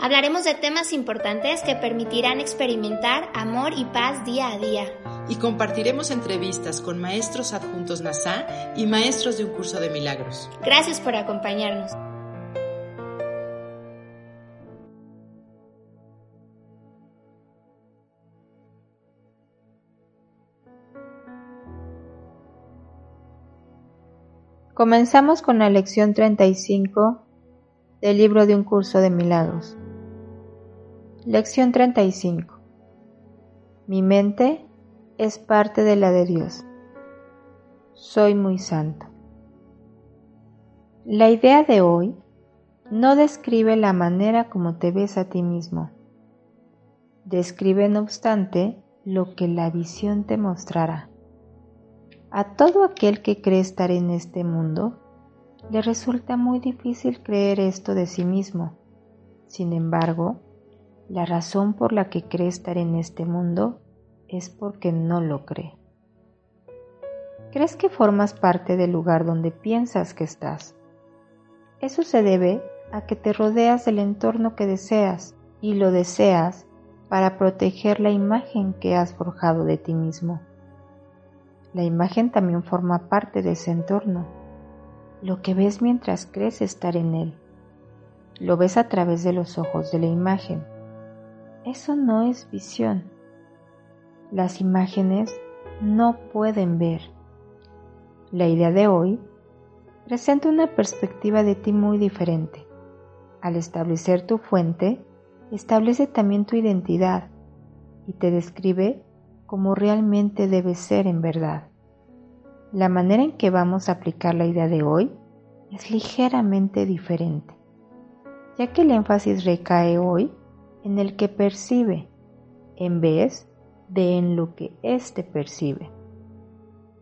Hablaremos de temas importantes que permitirán experimentar amor y paz día a día. Y compartiremos entrevistas con maestros adjuntos NASA y maestros de un curso de milagros. Gracias por acompañarnos. Comenzamos con la lección 35 del libro de un curso de milagros. Lección 35. Mi mente es parte de la de Dios. Soy muy santo. La idea de hoy no describe la manera como te ves a ti mismo. Describe, no obstante, lo que la visión te mostrará. A todo aquel que cree estar en este mundo, le resulta muy difícil creer esto de sí mismo. Sin embargo, la razón por la que cree estar en este mundo es porque no lo cree. Crees que formas parte del lugar donde piensas que estás. Eso se debe a que te rodeas del entorno que deseas y lo deseas para proteger la imagen que has forjado de ti mismo. La imagen también forma parte de ese entorno. Lo que ves mientras crees estar en él. Lo ves a través de los ojos de la imagen. Eso no es visión. Las imágenes no pueden ver. La idea de hoy presenta una perspectiva de ti muy diferente. Al establecer tu fuente, establece también tu identidad y te describe como realmente debe ser en verdad. La manera en que vamos a aplicar la idea de hoy es ligeramente diferente, ya que el énfasis recae hoy en el que percibe en vez de en lo que éste percibe.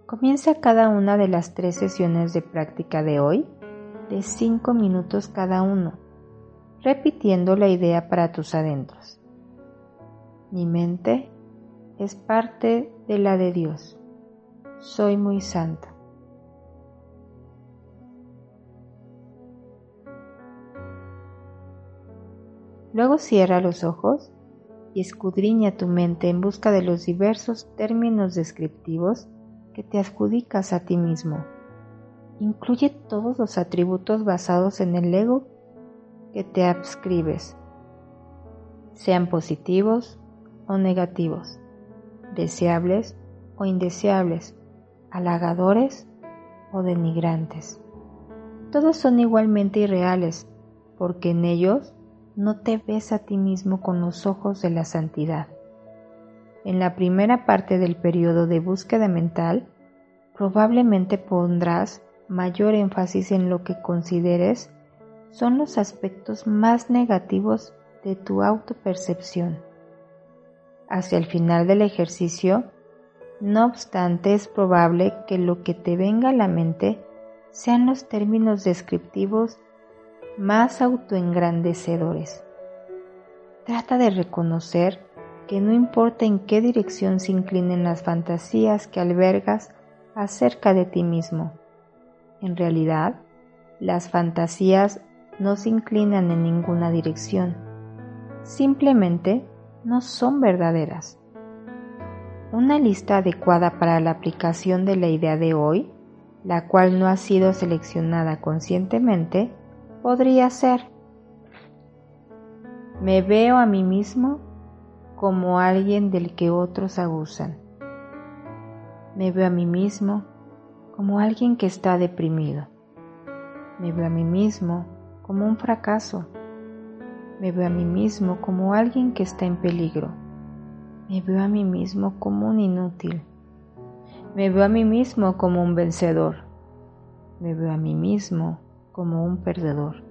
Comienza cada una de las tres sesiones de práctica de hoy de cinco minutos cada uno, repitiendo la idea para tus adentros. Mi mente es parte de la de Dios. Soy muy santo. Luego cierra los ojos y escudriña tu mente en busca de los diversos términos descriptivos que te adjudicas a ti mismo. Incluye todos los atributos basados en el ego que te adscribes, sean positivos o negativos deseables o indeseables, halagadores o denigrantes. Todos son igualmente irreales, porque en ellos no te ves a ti mismo con los ojos de la santidad. En la primera parte del periodo de búsqueda mental, probablemente pondrás mayor énfasis en lo que consideres son los aspectos más negativos de tu autopercepción hacia el final del ejercicio, no obstante es probable que lo que te venga a la mente sean los términos descriptivos más autoengrandecedores. Trata de reconocer que no importa en qué dirección se inclinen las fantasías que albergas acerca de ti mismo. En realidad, las fantasías no se inclinan en ninguna dirección. Simplemente no son verdaderas. Una lista adecuada para la aplicación de la idea de hoy, la cual no ha sido seleccionada conscientemente, podría ser Me veo a mí mismo como alguien del que otros abusan. Me veo a mí mismo como alguien que está deprimido. Me veo a mí mismo como un fracaso me veo a mí mismo como alguien que está en peligro. Me veo a mí mismo como un inútil. Me veo a mí mismo como un vencedor. Me veo a mí mismo como un perdedor.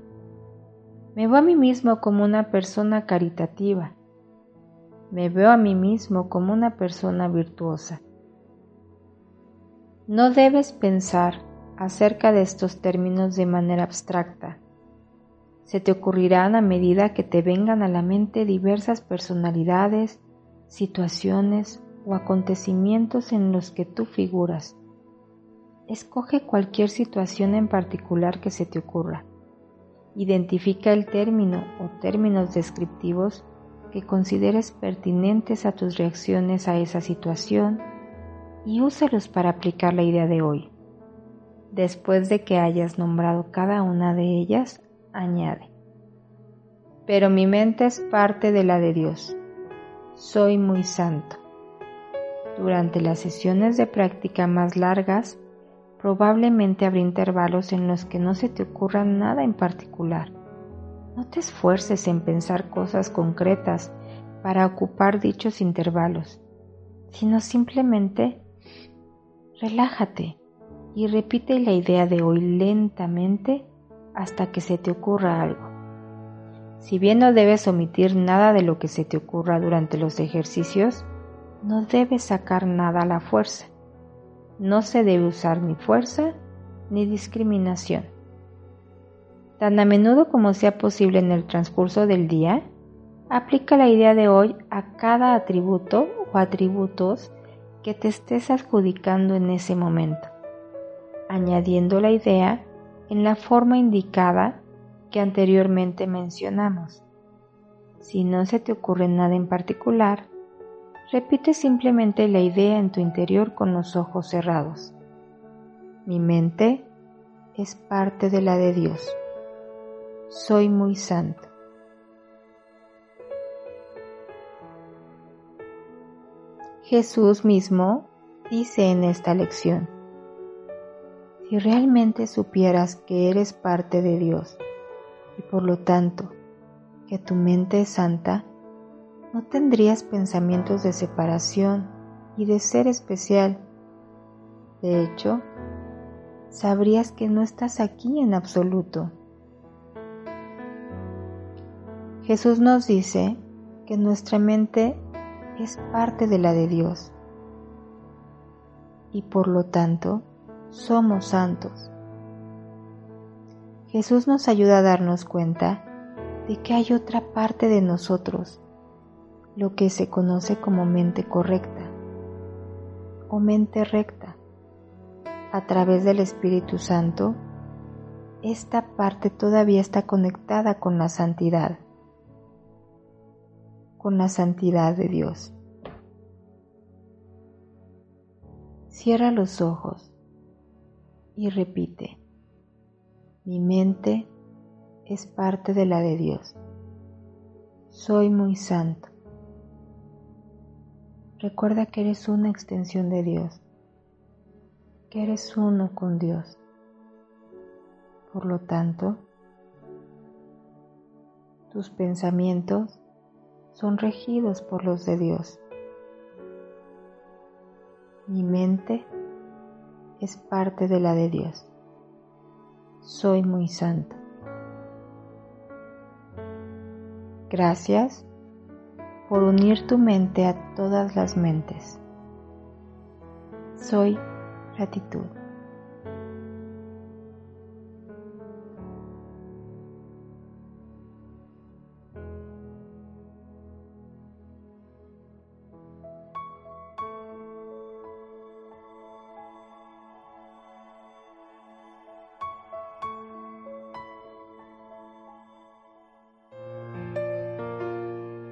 Me veo a mí mismo como una persona caritativa. Me veo a mí mismo como una persona virtuosa. No debes pensar acerca de estos términos de manera abstracta. Se te ocurrirán a medida que te vengan a la mente diversas personalidades, situaciones o acontecimientos en los que tú figuras. Escoge cualquier situación en particular que se te ocurra. Identifica el término o términos descriptivos que consideres pertinentes a tus reacciones a esa situación y úsalos para aplicar la idea de hoy. Después de que hayas nombrado cada una de ellas, añade. Pero mi mente es parte de la de Dios. Soy muy santo. Durante las sesiones de práctica más largas, probablemente habrá intervalos en los que no se te ocurra nada en particular. No te esfuerces en pensar cosas concretas para ocupar dichos intervalos, sino simplemente relájate y repite la idea de hoy lentamente hasta que se te ocurra algo. Si bien no debes omitir nada de lo que se te ocurra durante los ejercicios, no debes sacar nada a la fuerza. No se debe usar ni fuerza ni discriminación. Tan a menudo como sea posible en el transcurso del día, aplica la idea de hoy a cada atributo o atributos que te estés adjudicando en ese momento, añadiendo la idea en la forma indicada que anteriormente mencionamos. Si no se te ocurre nada en particular, repite simplemente la idea en tu interior con los ojos cerrados. Mi mente es parte de la de Dios soy muy santo. Jesús mismo dice en esta lección, si realmente supieras que eres parte de Dios y por lo tanto que tu mente es santa, no tendrías pensamientos de separación y de ser especial. De hecho, sabrías que no estás aquí en absoluto Jesús nos dice que nuestra mente es parte de la de Dios y por lo tanto somos santos. Jesús nos ayuda a darnos cuenta de que hay otra parte de nosotros, lo que se conoce como mente correcta o mente recta. A través del Espíritu Santo, esta parte todavía está conectada con la santidad con la santidad de Dios. Cierra los ojos y repite, mi mente es parte de la de Dios. Soy muy santo. Recuerda que eres una extensión de Dios, que eres uno con Dios. Por lo tanto, tus pensamientos son regidos por los de Dios. Mi mente es parte de la de Dios. Soy muy santo. Gracias por unir tu mente a todas las mentes. Soy gratitud.